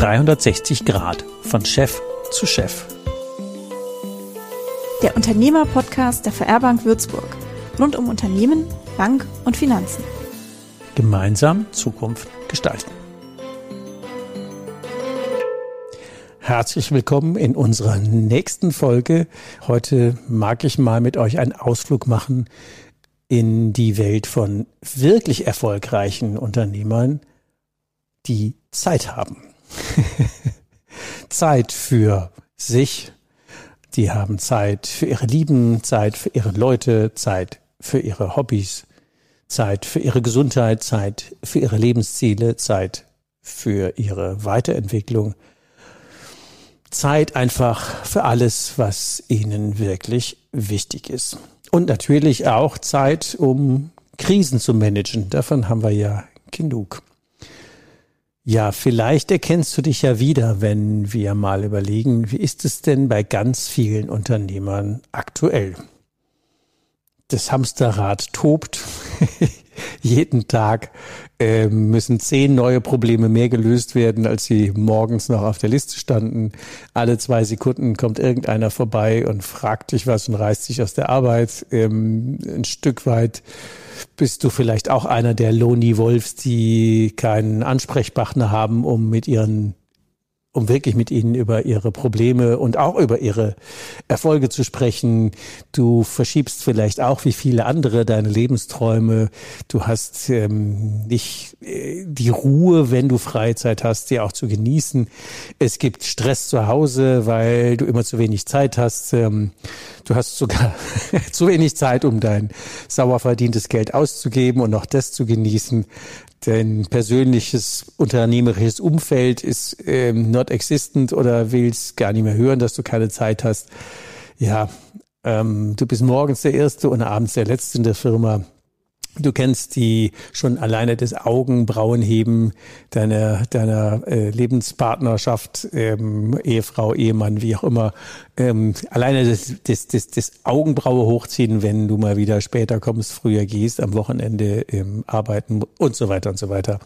360 Grad von Chef zu Chef. Der Unternehmer-Podcast der VR-Bank Würzburg. Rund um Unternehmen, Bank und Finanzen. Gemeinsam Zukunft gestalten. Herzlich willkommen in unserer nächsten Folge. Heute mag ich mal mit euch einen Ausflug machen in die Welt von wirklich erfolgreichen Unternehmern, die Zeit haben. Zeit für sich, die haben Zeit für ihre Lieben, Zeit für ihre Leute, Zeit für ihre Hobbys, Zeit für ihre Gesundheit, Zeit für ihre Lebensziele, Zeit für ihre Weiterentwicklung, Zeit einfach für alles, was ihnen wirklich wichtig ist. Und natürlich auch Zeit, um Krisen zu managen. Davon haben wir ja genug. Ja, vielleicht erkennst du dich ja wieder, wenn wir mal überlegen, wie ist es denn bei ganz vielen Unternehmern aktuell? Das Hamsterrad tobt. Jeden Tag äh, müssen zehn neue Probleme mehr gelöst werden, als sie morgens noch auf der Liste standen. Alle zwei Sekunden kommt irgendeiner vorbei und fragt dich was und reißt dich aus der Arbeit. Ähm, ein Stück weit bist du vielleicht auch einer der Loni Wolfs, die keinen Ansprechpartner haben, um mit ihren um wirklich mit ihnen über ihre Probleme und auch über ihre Erfolge zu sprechen. Du verschiebst vielleicht auch wie viele andere deine Lebensträume. Du hast ähm, nicht äh, die Ruhe, wenn du Freizeit hast, die auch zu genießen. Es gibt Stress zu Hause, weil du immer zu wenig Zeit hast. Ähm, du hast sogar zu wenig Zeit, um dein sauer verdientes Geld auszugeben und auch das zu genießen dein persönliches unternehmerisches Umfeld ist ähm, not existent oder willst gar nicht mehr hören, dass du keine Zeit hast. Ja, ähm, du bist morgens der Erste und abends der Letzte in der Firma. Du kennst die schon alleine das Augenbrauenheben deiner deiner äh, Lebenspartnerschaft, ähm, Ehefrau, Ehemann, wie auch immer. Ähm, alleine das, das, das, das Augenbraue hochziehen, wenn du mal wieder später kommst, früher gehst, am Wochenende ähm, arbeiten und so weiter und so weiter.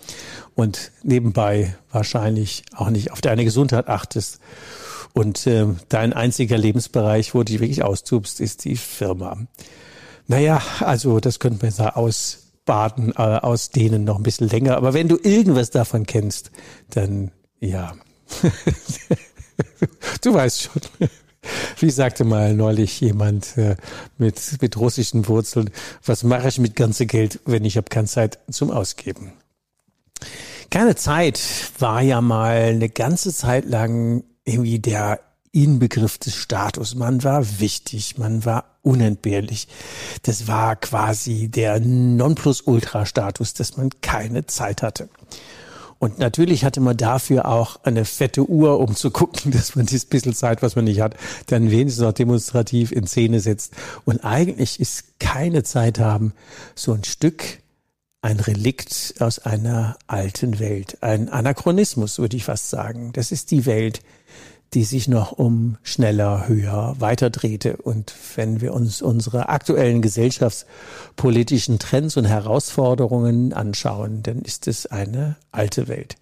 Und nebenbei wahrscheinlich auch nicht auf deine Gesundheit achtest. Und äh, dein einziger Lebensbereich, wo du dich wirklich austubst, ist die Firma. Naja, also das könnten wir da ausbaden, äh, ausdehnen noch ein bisschen länger. Aber wenn du irgendwas davon kennst, dann ja. du weißt schon. Wie sagte mal neulich jemand äh, mit, mit russischen Wurzeln, was mache ich mit ganzem Geld, wenn ich habe keine Zeit zum Ausgeben? Keine Zeit war ja mal eine ganze Zeit lang irgendwie der Inbegriff des Status. Man war wichtig, man war unentbehrlich. Das war quasi der Nonplusultra-Status, dass man keine Zeit hatte. Und natürlich hatte man dafür auch eine fette Uhr, um zu gucken, dass man dieses bisschen Zeit, was man nicht hat, dann wenigstens noch demonstrativ in Szene setzt. Und eigentlich ist keine Zeit haben so ein Stück ein Relikt aus einer alten Welt, ein Anachronismus, würde ich fast sagen. Das ist die Welt, die sich noch um schneller, höher weiter drehte. Und wenn wir uns unsere aktuellen gesellschaftspolitischen Trends und Herausforderungen anschauen, dann ist es eine alte Welt.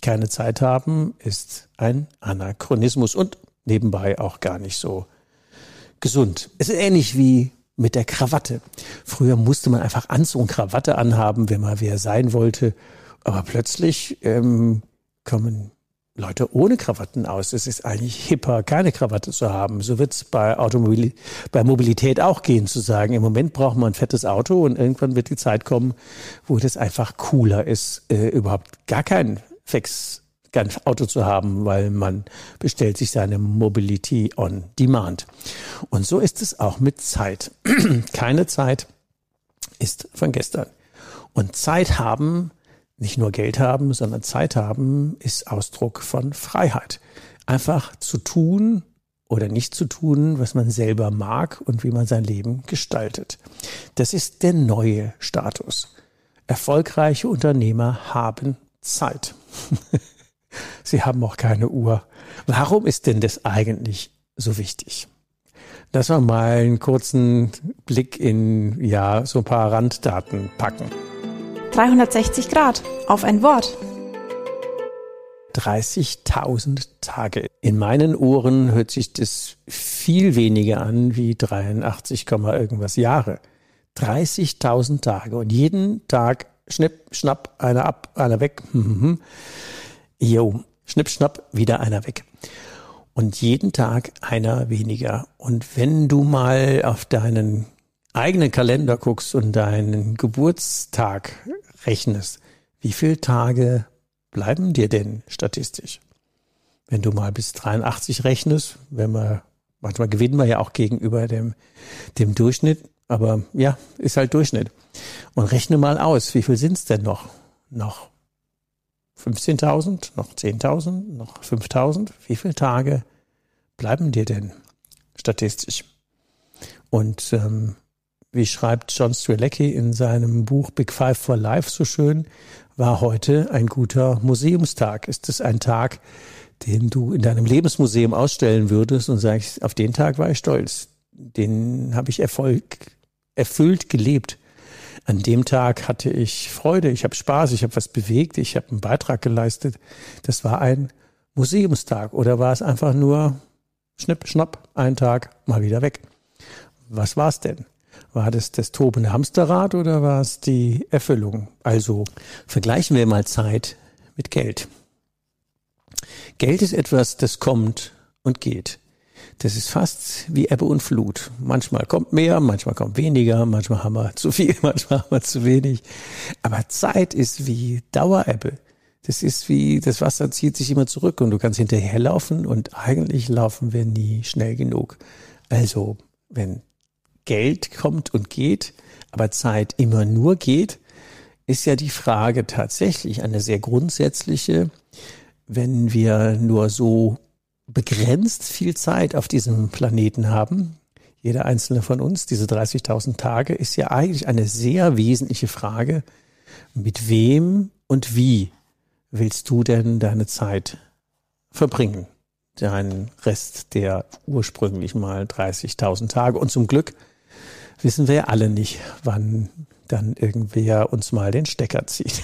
Keine Zeit haben ist ein Anachronismus und nebenbei auch gar nicht so gesund. Es ist ähnlich wie mit der Krawatte. Früher musste man einfach Anzug und Krawatte anhaben, wenn man wer sein wollte. Aber plötzlich ähm, kommen Leute ohne Krawatten aus. Es ist eigentlich hipper, keine Krawatte zu haben. So wird es bei Automobil bei Mobilität auch gehen, zu sagen, im Moment braucht man ein fettes Auto und irgendwann wird die Zeit kommen, wo das einfach cooler ist, äh, überhaupt gar kein Fix kein Auto zu haben, weil man bestellt sich seine Mobility on Demand. Und so ist es auch mit Zeit. Keine Zeit ist von gestern. Und Zeit haben nicht nur Geld haben, sondern Zeit haben, ist Ausdruck von Freiheit. Einfach zu tun oder nicht zu tun, was man selber mag und wie man sein Leben gestaltet. Das ist der neue Status. Erfolgreiche Unternehmer haben Zeit. Sie haben auch keine Uhr. Warum ist denn das eigentlich so wichtig? Lass mal einen kurzen Blick in, ja, so ein paar Randdaten packen. 360 Grad auf ein Wort. 30.000 Tage. In meinen Ohren hört sich das viel weniger an wie 83, irgendwas Jahre. 30.000 Tage und jeden Tag schnipp, schnapp, einer ab, einer weg. Mhm. Jo, schnipp, schnapp, wieder einer weg. Und jeden Tag einer weniger. Und wenn du mal auf deinen eigenen Kalender guckst und deinen Geburtstag rechnest, wie viele Tage bleiben dir denn statistisch? Wenn du mal bis 83 rechnest, wenn wir, manchmal gewinnen wir ja auch gegenüber dem, dem Durchschnitt, aber ja, ist halt Durchschnitt. Und rechne mal aus, wie viel sind's denn noch? Noch 15.000, noch 10.000, noch 5.000? Wie viele Tage bleiben dir denn statistisch? Und ähm, wie schreibt John Strelecki in seinem Buch Big Five for Life so schön, war heute ein guter Museumstag. Ist es ein Tag, den du in deinem Lebensmuseum ausstellen würdest und sagst, auf den Tag war ich stolz. Den habe ich Erfolg erfüllt gelebt. An dem Tag hatte ich Freude, ich habe Spaß, ich habe was bewegt, ich habe einen Beitrag geleistet. Das war ein Museumstag oder war es einfach nur schnipp, schnapp, ein Tag, mal wieder weg. Was war es denn? War das das tobende Hamsterrad oder war es die Erfüllung? Also vergleichen wir mal Zeit mit Geld. Geld ist etwas, das kommt und geht. Das ist fast wie Ebbe und Flut. Manchmal kommt mehr, manchmal kommt weniger, manchmal haben wir zu viel, manchmal haben wir zu wenig. Aber Zeit ist wie Dauerebbe. Das ist wie, das Wasser zieht sich immer zurück und du kannst hinterherlaufen und eigentlich laufen wir nie schnell genug. Also, wenn Geld kommt und geht, aber Zeit immer nur geht, ist ja die Frage tatsächlich eine sehr grundsätzliche, wenn wir nur so begrenzt viel Zeit auf diesem Planeten haben, jeder einzelne von uns, diese 30.000 Tage, ist ja eigentlich eine sehr wesentliche Frage. Mit wem und wie willst du denn deine Zeit verbringen? Deinen Rest der ursprünglich mal 30.000 Tage. Und zum Glück wissen wir ja alle nicht, wann dann irgendwer uns mal den Stecker zieht.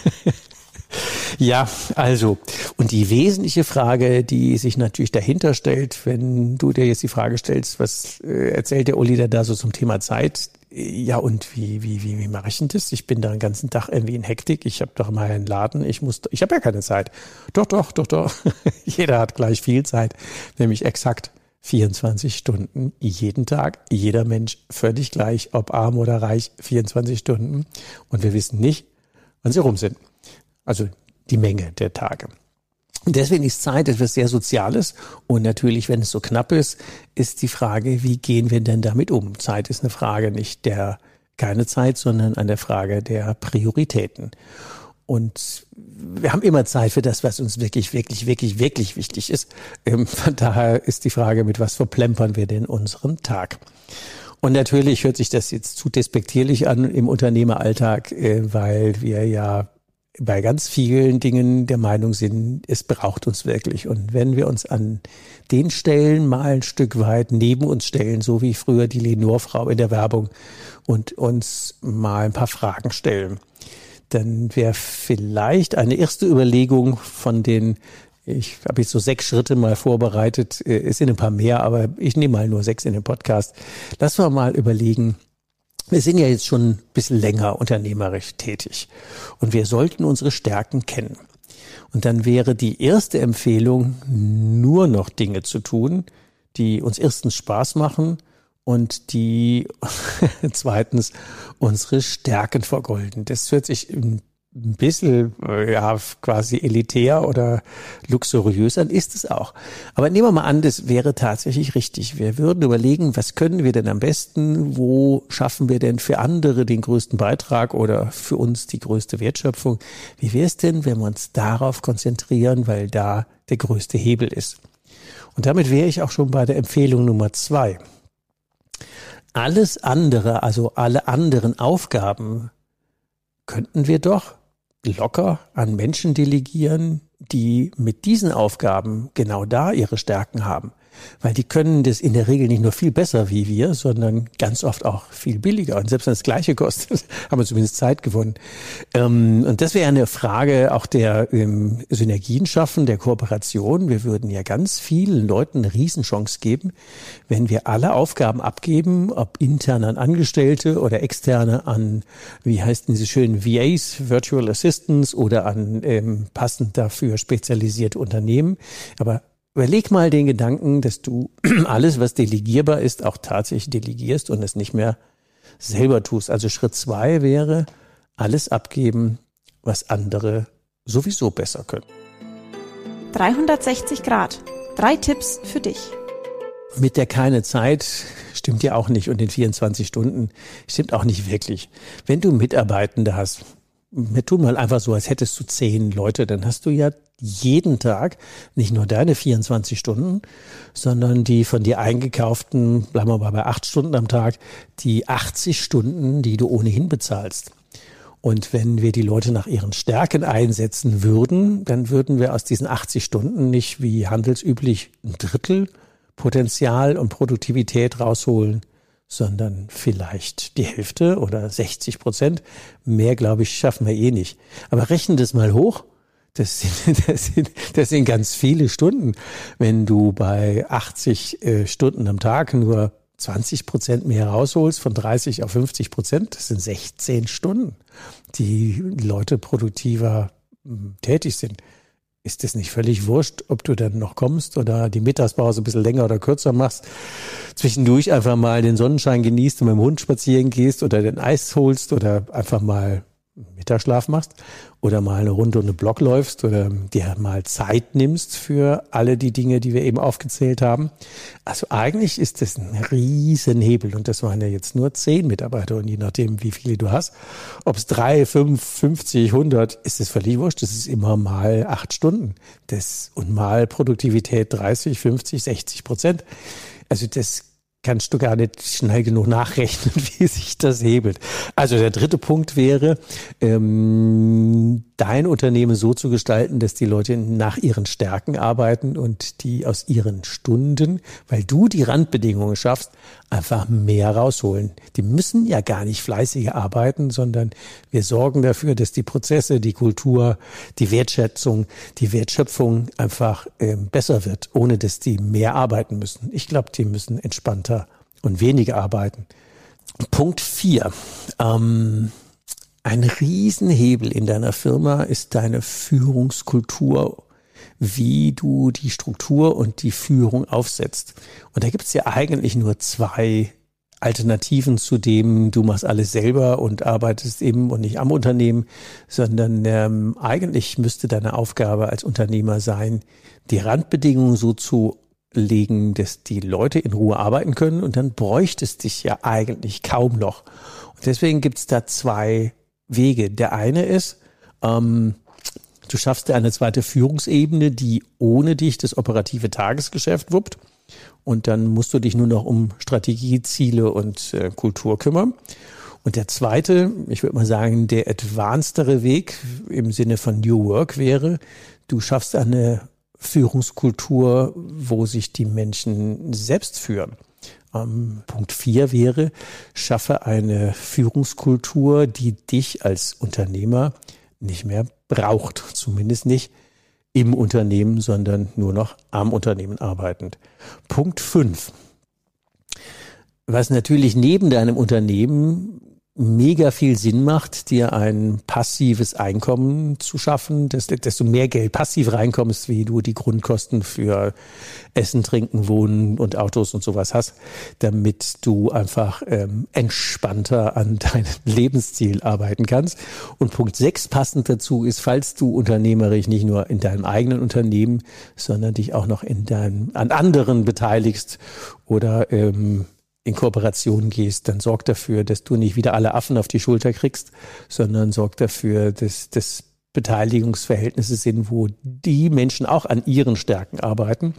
ja, also, und die wesentliche Frage, die sich natürlich dahinter stellt, wenn du dir jetzt die Frage stellst, was äh, erzählt der Uli da so zum Thema Zeit? Ja, und wie, wie, wie, wie mache ich denn das? Ich bin da den ganzen Tag irgendwie in Hektik. Ich habe doch mal einen Laden. Ich muss, ich habe ja keine Zeit. Doch, doch, doch, doch. Jeder hat gleich viel Zeit, nämlich exakt 24 Stunden jeden Tag, jeder Mensch völlig gleich, ob arm oder reich, 24 Stunden. Und wir wissen nicht, wann sie rum sind. Also die Menge der Tage. Und deswegen ist Zeit etwas sehr Soziales. Und natürlich, wenn es so knapp ist, ist die Frage, wie gehen wir denn damit um? Zeit ist eine Frage nicht der keine Zeit, sondern eine Frage der Prioritäten. Und wir haben immer Zeit für das, was uns wirklich, wirklich, wirklich, wirklich wichtig ist. Ähm, von daher ist die Frage, mit was verplempern wir denn unseren Tag? Und natürlich hört sich das jetzt zu despektierlich an im Unternehmeralltag, äh, weil wir ja bei ganz vielen Dingen der Meinung sind, es braucht uns wirklich. Und wenn wir uns an den Stellen mal ein Stück weit neben uns stellen, so wie früher die Lenore-Frau in der Werbung, und uns mal ein paar Fragen stellen, dann wäre vielleicht eine erste Überlegung von den, ich habe jetzt so sechs Schritte mal vorbereitet, äh, es sind ein paar mehr, aber ich nehme mal nur sechs in den Podcast. Lass wir mal überlegen, wir sind ja jetzt schon ein bisschen länger unternehmerisch tätig und wir sollten unsere Stärken kennen. Und dann wäre die erste Empfehlung, nur noch Dinge zu tun, die uns erstens Spaß machen und die zweitens unsere Stärken vergolden. Das hört sich ein bisschen ja quasi elitär oder luxuriös an, ist es auch. Aber nehmen wir mal an, das wäre tatsächlich richtig. Wir würden überlegen, was können wir denn am besten, wo schaffen wir denn für andere den größten Beitrag oder für uns die größte Wertschöpfung. Wie wäre es denn, wenn wir uns darauf konzentrieren, weil da der größte Hebel ist? Und damit wäre ich auch schon bei der Empfehlung Nummer zwei. Alles andere, also alle anderen Aufgaben, könnten wir doch locker an Menschen delegieren, die mit diesen Aufgaben genau da ihre Stärken haben. Weil die können das in der Regel nicht nur viel besser wie wir, sondern ganz oft auch viel billiger. Und selbst wenn das Gleiche kostet, haben wir zumindest Zeit gewonnen. Ähm, und das wäre eine Frage auch der ähm, Synergien schaffen, der Kooperation. Wir würden ja ganz vielen Leuten eine Riesenchance geben, wenn wir alle Aufgaben abgeben, ob intern an Angestellte oder externe an, wie heißt diese schönen VAs, Virtual Assistants oder an ähm, passend dafür spezialisierte Unternehmen. Aber Überleg mal den Gedanken, dass du alles, was delegierbar ist, auch tatsächlich delegierst und es nicht mehr selber tust. Also Schritt zwei wäre, alles abgeben, was andere sowieso besser können. 360 Grad. Drei Tipps für dich. Mit der keine Zeit stimmt ja auch nicht und den 24 Stunden stimmt auch nicht wirklich. Wenn du Mitarbeitende hast, wir tun mal einfach so, als hättest du zehn Leute, dann hast du ja jeden Tag nicht nur deine 24 Stunden, sondern die von dir eingekauften, bleiben wir mal bei acht Stunden am Tag, die 80 Stunden, die du ohnehin bezahlst. Und wenn wir die Leute nach ihren Stärken einsetzen würden, dann würden wir aus diesen 80 Stunden nicht wie handelsüblich ein Drittel Potenzial und Produktivität rausholen, sondern vielleicht die Hälfte oder 60 Prozent. Mehr, glaube ich, schaffen wir eh nicht. Aber rechnen das mal hoch. Das sind, das sind, das sind ganz viele Stunden. Wenn du bei 80 äh, Stunden am Tag nur 20 Prozent mehr rausholst, von 30 auf 50 Prozent, das sind 16 Stunden, die Leute produktiver hm, tätig sind ist es nicht völlig wurscht, ob du dann noch kommst oder die Mittagspause ein bisschen länger oder kürzer machst, zwischendurch einfach mal den Sonnenschein genießt und mit dem Hund spazieren gehst oder den Eis holst oder einfach mal Mittagsschlaf machst oder mal eine Runde um den Block läufst oder dir mal Zeit nimmst für alle die Dinge, die wir eben aufgezählt haben. Also eigentlich ist das ein riesen Hebel und das waren ja jetzt nur zehn Mitarbeiter und je nachdem, wie viele du hast, ob es drei, fünf, fünfzig, hundert, ist es völlig wurscht. Das ist immer mal acht Stunden. Das und mal Produktivität 30, 50, 60 Prozent. Also das kannst du gar nicht schnell genug nachrechnen, wie sich das hebelt. Also der dritte Punkt wäre, ähm, dein Unternehmen so zu gestalten, dass die Leute nach ihren Stärken arbeiten und die aus ihren Stunden, weil du die Randbedingungen schaffst, einfach mehr rausholen. Die müssen ja gar nicht fleißiger arbeiten, sondern wir sorgen dafür, dass die Prozesse, die Kultur, die Wertschätzung, die Wertschöpfung einfach ähm, besser wird, ohne dass die mehr arbeiten müssen. Ich glaube, die müssen entspannter und weniger arbeiten. Punkt vier. Ähm, ein Riesenhebel in deiner Firma ist deine Führungskultur, wie du die Struktur und die Führung aufsetzt. Und da gibt es ja eigentlich nur zwei Alternativen zu dem, du machst alles selber und arbeitest eben und nicht am Unternehmen, sondern ähm, eigentlich müsste deine Aufgabe als Unternehmer sein, die Randbedingungen so zu legen, dass die Leute in Ruhe arbeiten können und dann bräuchtest dich ja eigentlich kaum noch. Und deswegen gibt es da zwei Wege. Der eine ist, ähm, du schaffst dir eine zweite Führungsebene, die ohne dich das operative Tagesgeschäft wuppt. Und dann musst du dich nur noch um Strategie, Ziele und äh, Kultur kümmern. Und der zweite, ich würde mal sagen, der advancedere Weg im Sinne von New Work wäre, du schaffst eine Führungskultur, wo sich die Menschen selbst führen. Ähm, Punkt vier wäre, schaffe eine Führungskultur, die dich als Unternehmer nicht mehr braucht, zumindest nicht im Unternehmen, sondern nur noch am Unternehmen arbeitend. Punkt fünf. Was natürlich neben deinem Unternehmen mega viel Sinn macht, dir ein passives Einkommen zu schaffen, desto, mehr Geld passiv reinkommst, wie du die Grundkosten für Essen, Trinken, Wohnen und Autos und sowas hast, damit du einfach ähm, entspannter an deinem Lebensziel arbeiten kannst. Und Punkt sechs passend dazu ist, falls du unternehmerisch nicht nur in deinem eigenen Unternehmen, sondern dich auch noch in deinem, an anderen beteiligst oder ähm, in Kooperation gehst, dann sorg dafür, dass du nicht wieder alle Affen auf die Schulter kriegst, sondern sorg dafür, dass das Beteiligungsverhältnisse sind, wo die Menschen auch an ihren Stärken arbeiten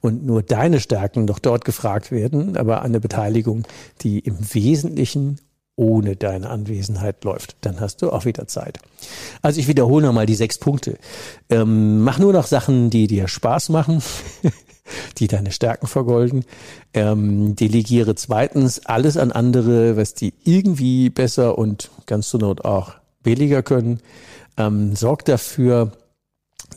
und nur deine Stärken noch dort gefragt werden, aber eine Beteiligung, die im Wesentlichen ohne deine Anwesenheit läuft. Dann hast du auch wieder Zeit. Also ich wiederhole nochmal die sechs Punkte. Ähm, mach nur noch Sachen, die dir Spaß machen. die deine Stärken vergolden. Ähm, delegiere zweitens alles an andere, was die irgendwie besser und ganz zur Not auch billiger können. Ähm, sorg dafür,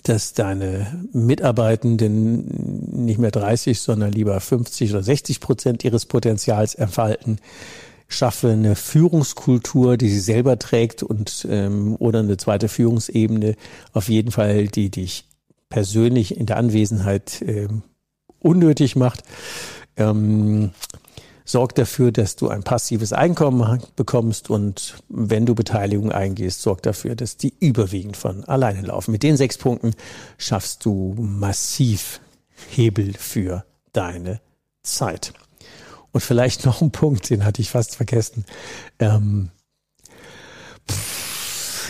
dass deine Mitarbeitenden nicht mehr 30, sondern lieber 50 oder 60 Prozent ihres Potenzials entfalten. Schaffe eine Führungskultur, die sie selber trägt und ähm, oder eine zweite Führungsebene, auf jeden Fall, die dich persönlich in der Anwesenheit ähm, unnötig macht. Ähm, sorg dafür, dass du ein passives Einkommen bekommst und wenn du Beteiligung eingehst, sorg dafür, dass die überwiegend von alleine laufen. Mit den sechs Punkten schaffst du massiv Hebel für deine Zeit. Und vielleicht noch ein Punkt, den hatte ich fast vergessen. Ähm,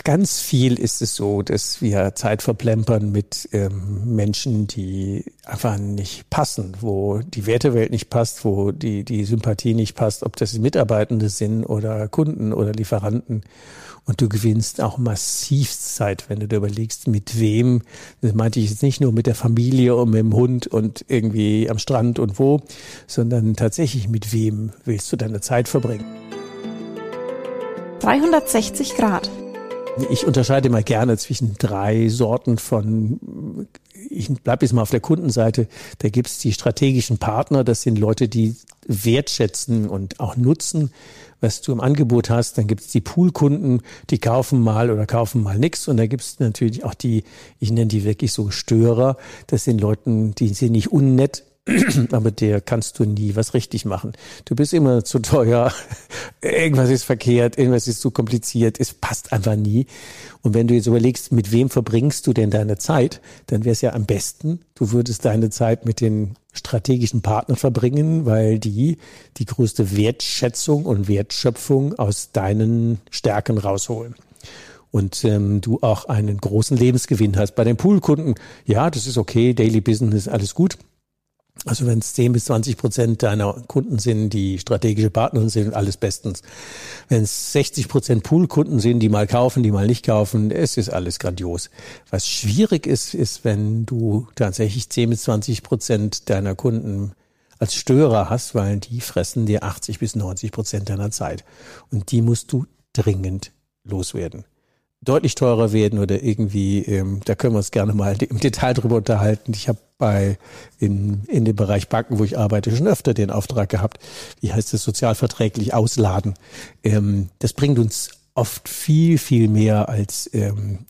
ganz viel ist es so, dass wir Zeit verplempern mit ähm, Menschen, die einfach nicht passen, wo die Wertewelt nicht passt, wo die, die Sympathie nicht passt, ob das Mitarbeitende sind oder Kunden oder Lieferanten. Und du gewinnst auch massiv Zeit, wenn du dir überlegst, mit wem. Das meinte ich jetzt nicht nur mit der Familie und mit dem Hund und irgendwie am Strand und wo, sondern tatsächlich mit wem willst du deine Zeit verbringen. 360 Grad. Ich unterscheide mal gerne zwischen drei Sorten von, ich bleibe jetzt mal auf der Kundenseite, da gibt's die strategischen Partner, das sind Leute, die wertschätzen und auch nutzen, was du im Angebot hast. Dann gibt's die Poolkunden, die kaufen mal oder kaufen mal nix. Und da gibt's natürlich auch die, ich nenne die wirklich so Störer. Das sind Leuten, die sind nicht unnett, aber der kannst du nie was richtig machen. Du bist immer zu teuer, irgendwas ist verkehrt, irgendwas ist zu kompliziert, es passt einfach nie. Und wenn du jetzt überlegst, mit wem verbringst du denn deine Zeit, dann wäre es ja am besten, du würdest deine Zeit mit den strategischen Partnern verbringen, weil die die größte Wertschätzung und Wertschöpfung aus deinen Stärken rausholen und ähm, du auch einen großen Lebensgewinn hast. Bei den Poolkunden, ja, das ist okay, Daily Business, alles gut. Also wenn es 10 bis 20 Prozent deiner Kunden sind, die strategische Partner sind, alles bestens. Wenn es 60 Prozent Poolkunden sind, die mal kaufen, die mal nicht kaufen, es ist alles grandios. Was schwierig ist, ist, wenn du tatsächlich 10 bis 20 Prozent deiner Kunden als Störer hast, weil die fressen dir 80 bis 90 Prozent deiner Zeit. Und die musst du dringend loswerden deutlich teurer werden oder irgendwie, ähm, da können wir uns gerne mal im Detail drüber unterhalten. Ich habe bei in, in dem Bereich Banken, wo ich arbeite, schon öfter den Auftrag gehabt, wie heißt es, sozialverträglich ausladen. Ähm, das bringt uns oft viel, viel mehr als ähm,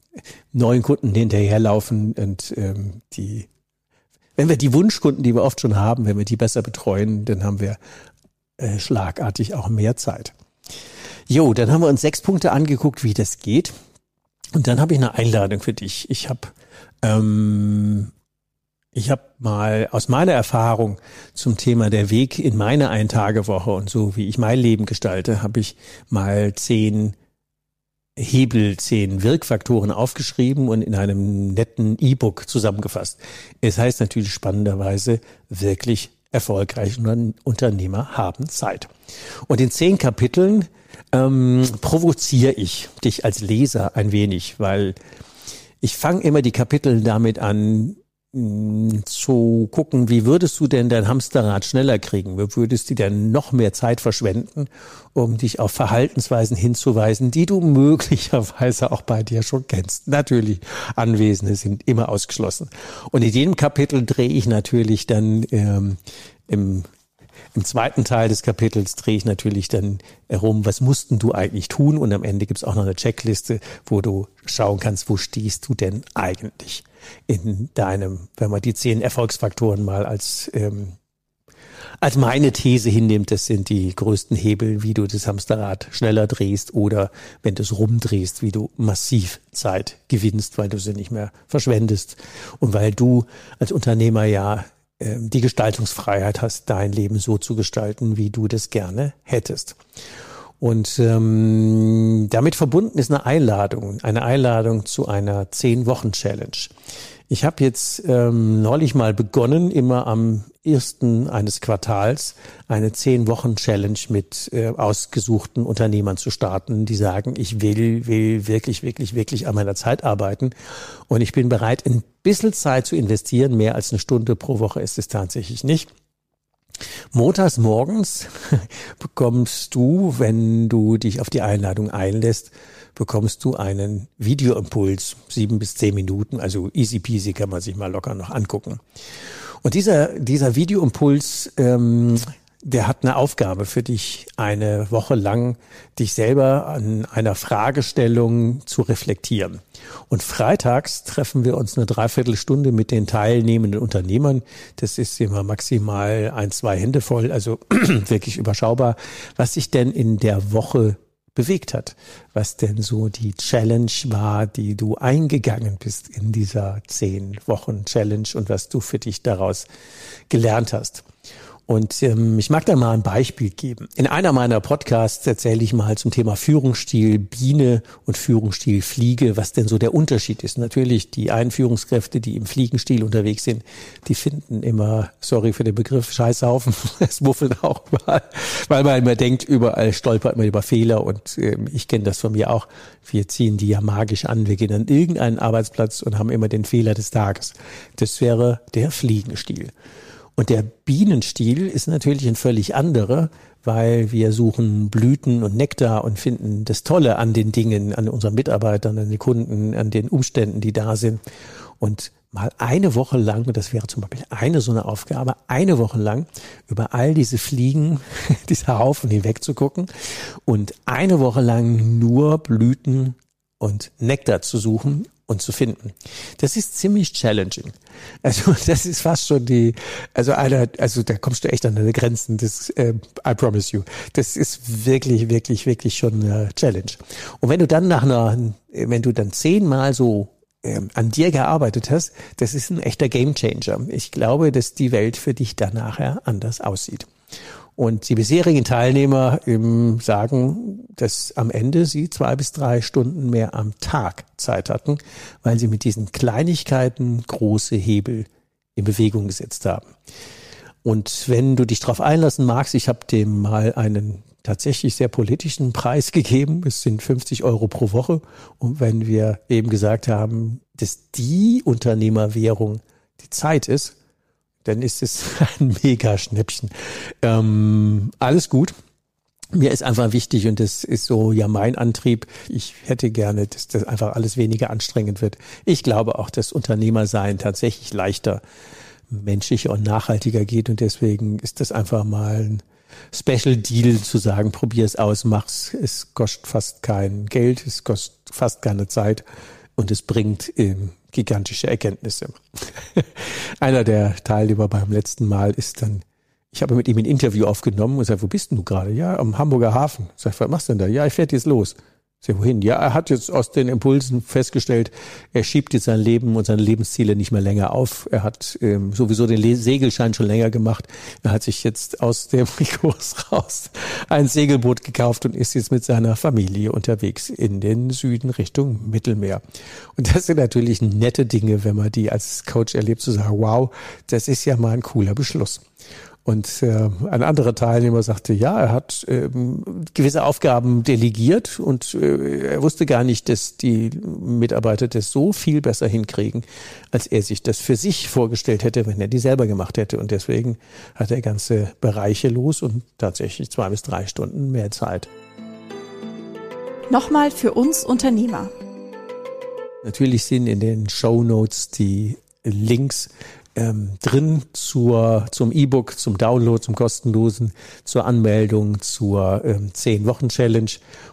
neuen Kunden hinterherlaufen und ähm, die wenn wir die Wunschkunden, die wir oft schon haben, wenn wir die besser betreuen, dann haben wir äh, schlagartig auch mehr Zeit. Jo, dann haben wir uns sechs Punkte angeguckt, wie das geht. Und dann habe ich eine Einladung für dich. Ich habe ähm, ich habe mal aus meiner Erfahrung zum Thema der Weg in meine Eintagewoche und so wie ich mein Leben gestalte, habe ich mal zehn Hebel, zehn Wirkfaktoren aufgeschrieben und in einem netten E-Book zusammengefasst. Es heißt natürlich spannenderweise wirklich erfolgreiche Unternehmer haben Zeit. Und in zehn Kapiteln ähm, provoziere ich dich als Leser ein wenig, weil ich fange immer die Kapitel damit an, mm, zu gucken, wie würdest du denn dein Hamsterrad schneller kriegen? Wie würdest du denn noch mehr Zeit verschwenden, um dich auf Verhaltensweisen hinzuweisen, die du möglicherweise auch bei dir schon kennst? Natürlich, Anwesende sind immer ausgeschlossen. Und in jedem Kapitel drehe ich natürlich dann ähm, im im zweiten Teil des Kapitels drehe ich natürlich dann herum, was mussten du eigentlich tun? Und am Ende gibt's auch noch eine Checkliste, wo du schauen kannst, wo stehst du denn eigentlich in deinem, wenn man die zehn Erfolgsfaktoren mal als ähm, als meine These hinnimmt, das sind die größten Hebel, wie du das Hamsterrad schneller drehst oder wenn du es rumdrehst, wie du massiv Zeit gewinnst, weil du sie nicht mehr verschwendest und weil du als Unternehmer ja die Gestaltungsfreiheit hast, dein Leben so zu gestalten, wie du das gerne hättest. Und ähm, damit verbunden ist eine Einladung, eine Einladung zu einer zehn Wochen Challenge. Ich habe jetzt ähm, neulich mal begonnen, immer am ersten eines Quartals eine zehn Wochen Challenge mit äh, ausgesuchten Unternehmern zu starten, die sagen, ich will, will wirklich, wirklich, wirklich an meiner Zeit arbeiten und ich bin bereit, ein bisschen Zeit zu investieren. Mehr als eine Stunde pro Woche ist es tatsächlich nicht. Montags morgens bekommst du, wenn du dich auf die Einladung einlässt, bekommst du einen Videoimpuls, sieben bis zehn Minuten, also easy peasy kann man sich mal locker noch angucken. Und dieser, dieser Videoimpuls, ähm, der hat eine Aufgabe für dich, eine Woche lang dich selber an einer Fragestellung zu reflektieren. Und freitags treffen wir uns eine Dreiviertelstunde mit den teilnehmenden Unternehmern. Das ist immer maximal ein, zwei Hände voll, also wirklich überschaubar, was sich denn in der Woche bewegt hat, was denn so die Challenge war, die du eingegangen bist in dieser zehn Wochen Challenge und was du für dich daraus gelernt hast. Und ähm, ich mag da mal ein Beispiel geben. In einer meiner Podcasts erzähle ich mal zum Thema Führungsstil Biene und Führungsstil Fliege, was denn so der Unterschied ist. Natürlich die einen Führungskräfte, die im Fliegenstil unterwegs sind, die finden immer, sorry für den Begriff, Scheißhaufen, es muffelt auch überall, weil man immer denkt, überall stolpert man über Fehler und ähm, ich kenne das von mir auch. Wir ziehen die ja magisch an, wir gehen an irgendeinen Arbeitsplatz und haben immer den Fehler des Tages. Das wäre der Fliegenstil. Und der Bienenstil ist natürlich ein völlig anderer, weil wir suchen Blüten und Nektar und finden das Tolle an den Dingen, an unseren Mitarbeitern, an den Kunden, an den Umständen, die da sind. Und mal eine Woche lang, das wäre zum Beispiel eine so eine Aufgabe, eine Woche lang über all diese Fliegen, diese Haufen hinweg zu gucken und eine Woche lang nur Blüten und Nektar zu suchen und zu finden. Das ist ziemlich challenging. Also das ist fast schon die, also einer, also da kommst du echt an deine Grenzen. Das, äh, I promise you, das ist wirklich, wirklich, wirklich schon eine Challenge. Und wenn du dann nach einer, wenn du dann zehnmal so ähm, an dir gearbeitet hast, das ist ein echter Gamechanger. Ich glaube, dass die Welt für dich dann nachher anders aussieht. Und die bisherigen Teilnehmer ähm, sagen, dass am Ende sie zwei bis drei Stunden mehr am Tag Zeit hatten, weil sie mit diesen Kleinigkeiten große Hebel in Bewegung gesetzt haben. Und wenn du dich darauf einlassen magst, ich habe dem mal einen tatsächlich sehr politischen Preis gegeben. Es sind 50 Euro pro Woche. Und wenn wir eben gesagt haben, dass die Unternehmerwährung die Zeit ist, dann ist es ein mega Schnäppchen. Ähm, alles gut. Mir ist einfach wichtig und das ist so ja mein Antrieb. Ich hätte gerne, dass das einfach alles weniger anstrengend wird. Ich glaube auch, dass Unternehmersein tatsächlich leichter, menschlicher und nachhaltiger geht und deswegen ist das einfach mal ein Special Deal zu sagen, probier es aus, mach's. Es kostet fast kein Geld, es kostet fast keine Zeit und es bringt ähm, gigantische Erkenntnisse. Einer der Teilnehmer beim letzten Mal ist dann, ich habe mit ihm ein Interview aufgenommen und sage, wo bist denn du gerade? Ja, am Hamburger Hafen. Sage, was machst du denn da? Ja, ich fährt jetzt los. Sag, wohin? Ja, er hat jetzt aus den Impulsen festgestellt, er schiebt jetzt sein Leben und seine Lebensziele nicht mehr länger auf. Er hat ähm, sowieso den Le Segelschein schon länger gemacht. Er hat sich jetzt aus dem Kurs raus ein Segelboot gekauft und ist jetzt mit seiner Familie unterwegs in den Süden Richtung Mittelmeer. Und das sind natürlich nette Dinge, wenn man die als Coach erlebt, zu sagen, wow, das ist ja mal ein cooler Beschluss. Und äh, ein anderer Teilnehmer sagte, ja, er hat ähm, gewisse Aufgaben delegiert und äh, er wusste gar nicht, dass die Mitarbeiter das so viel besser hinkriegen, als er sich das für sich vorgestellt hätte, wenn er die selber gemacht hätte. Und deswegen hat er ganze Bereiche los und tatsächlich zwei bis drei Stunden mehr Zeit. Nochmal für uns Unternehmer. Natürlich sind in den Show Notes die Links ähm, drin zur, zum E-Book, zum Download, zum kostenlosen, zur Anmeldung, zur ähm, 10-Wochen-Challenge.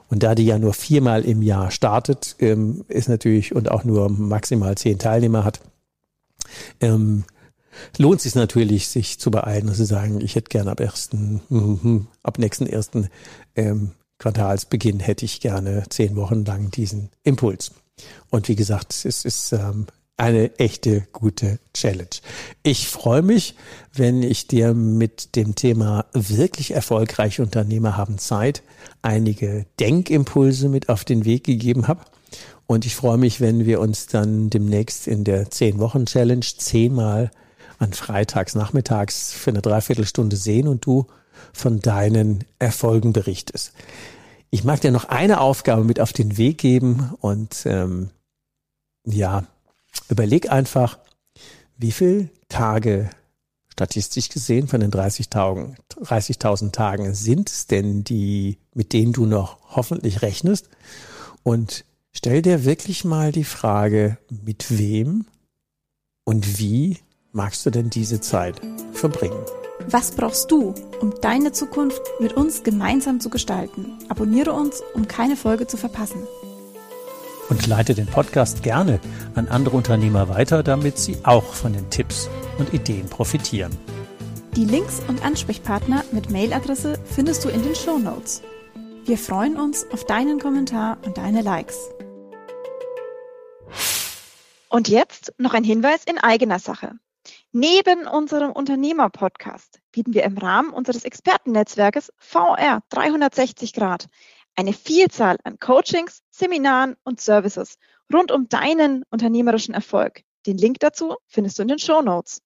Und da die ja nur viermal im Jahr startet, ähm, ist natürlich und auch nur maximal zehn Teilnehmer hat, ähm, lohnt sich natürlich, sich zu beeilen und zu sagen, ich hätte gerne ab ersten, mm, ab nächsten ersten ähm, Quartalsbeginn hätte ich gerne zehn Wochen lang diesen Impuls. Und wie gesagt, es ist ähm, eine echte gute Challenge. Ich freue mich, wenn ich dir mit dem Thema wirklich erfolgreiche Unternehmer haben Zeit einige Denkimpulse mit auf den Weg gegeben habe. Und ich freue mich, wenn wir uns dann demnächst in der 10-Wochen-Challenge zehnmal an Freitags nachmittags für eine Dreiviertelstunde sehen und du von deinen Erfolgen berichtest. Ich mag dir noch eine Aufgabe mit auf den Weg geben und ähm, ja, überleg einfach, wie viel Tage statistisch gesehen von den 30.000 30 Tagen sind es denn die, mit denen du noch hoffentlich rechnest? Und stell dir wirklich mal die Frage, mit wem und wie magst du denn diese Zeit verbringen? Was brauchst du, um deine Zukunft mit uns gemeinsam zu gestalten? Abonniere uns, um keine Folge zu verpassen. Und leite den Podcast gerne an andere Unternehmer weiter, damit sie auch von den Tipps und Ideen profitieren. Die Links und Ansprechpartner mit Mailadresse findest du in den Show Notes. Wir freuen uns auf deinen Kommentar und deine Likes. Und jetzt noch ein Hinweis in eigener Sache. Neben unserem Unternehmer-Podcast bieten wir im Rahmen unseres Expertennetzwerkes VR 360 Grad eine Vielzahl an Coachings, Seminaren und Services rund um deinen unternehmerischen Erfolg. Den Link dazu findest du in den Show Notes.